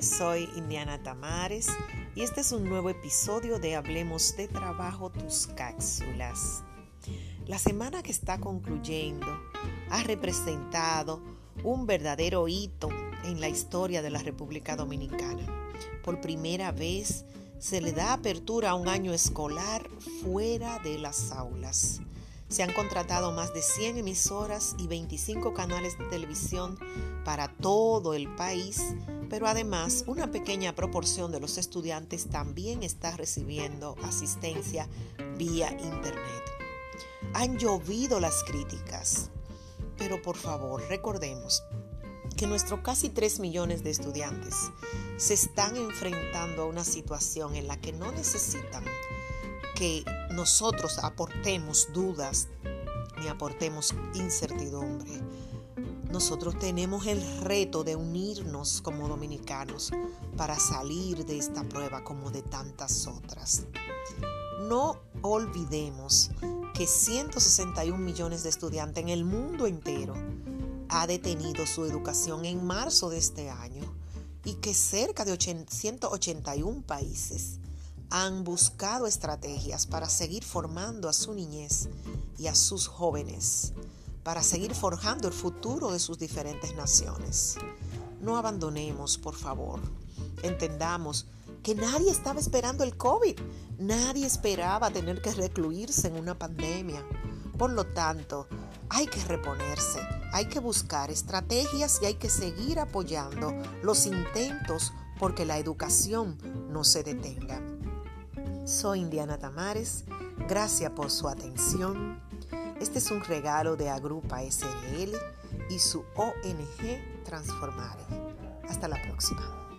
soy Indiana Tamares y este es un nuevo episodio de Hablemos de Trabajo, tus cápsulas. La semana que está concluyendo ha representado un verdadero hito en la historia de la República Dominicana. Por primera vez se le da apertura a un año escolar fuera de las aulas. Se han contratado más de 100 emisoras y 25 canales de televisión para todo el país, pero además una pequeña proporción de los estudiantes también está recibiendo asistencia vía Internet. Han llovido las críticas, pero por favor recordemos que nuestros casi 3 millones de estudiantes se están enfrentando a una situación en la que no necesitan que nosotros aportemos dudas ni aportemos incertidumbre. Nosotros tenemos el reto de unirnos como dominicanos para salir de esta prueba como de tantas otras. No olvidemos que 161 millones de estudiantes en el mundo entero ha detenido su educación en marzo de este año y que cerca de 181 países han buscado estrategias para seguir formando a su niñez y a sus jóvenes, para seguir forjando el futuro de sus diferentes naciones. No abandonemos, por favor. Entendamos que nadie estaba esperando el COVID, nadie esperaba tener que recluirse en una pandemia. Por lo tanto, hay que reponerse, hay que buscar estrategias y hay que seguir apoyando los intentos porque la educación no se detenga. Soy Indiana Tamares, gracias por su atención. Este es un regalo de Agrupa SRL y su ONG Transformare. Hasta la próxima.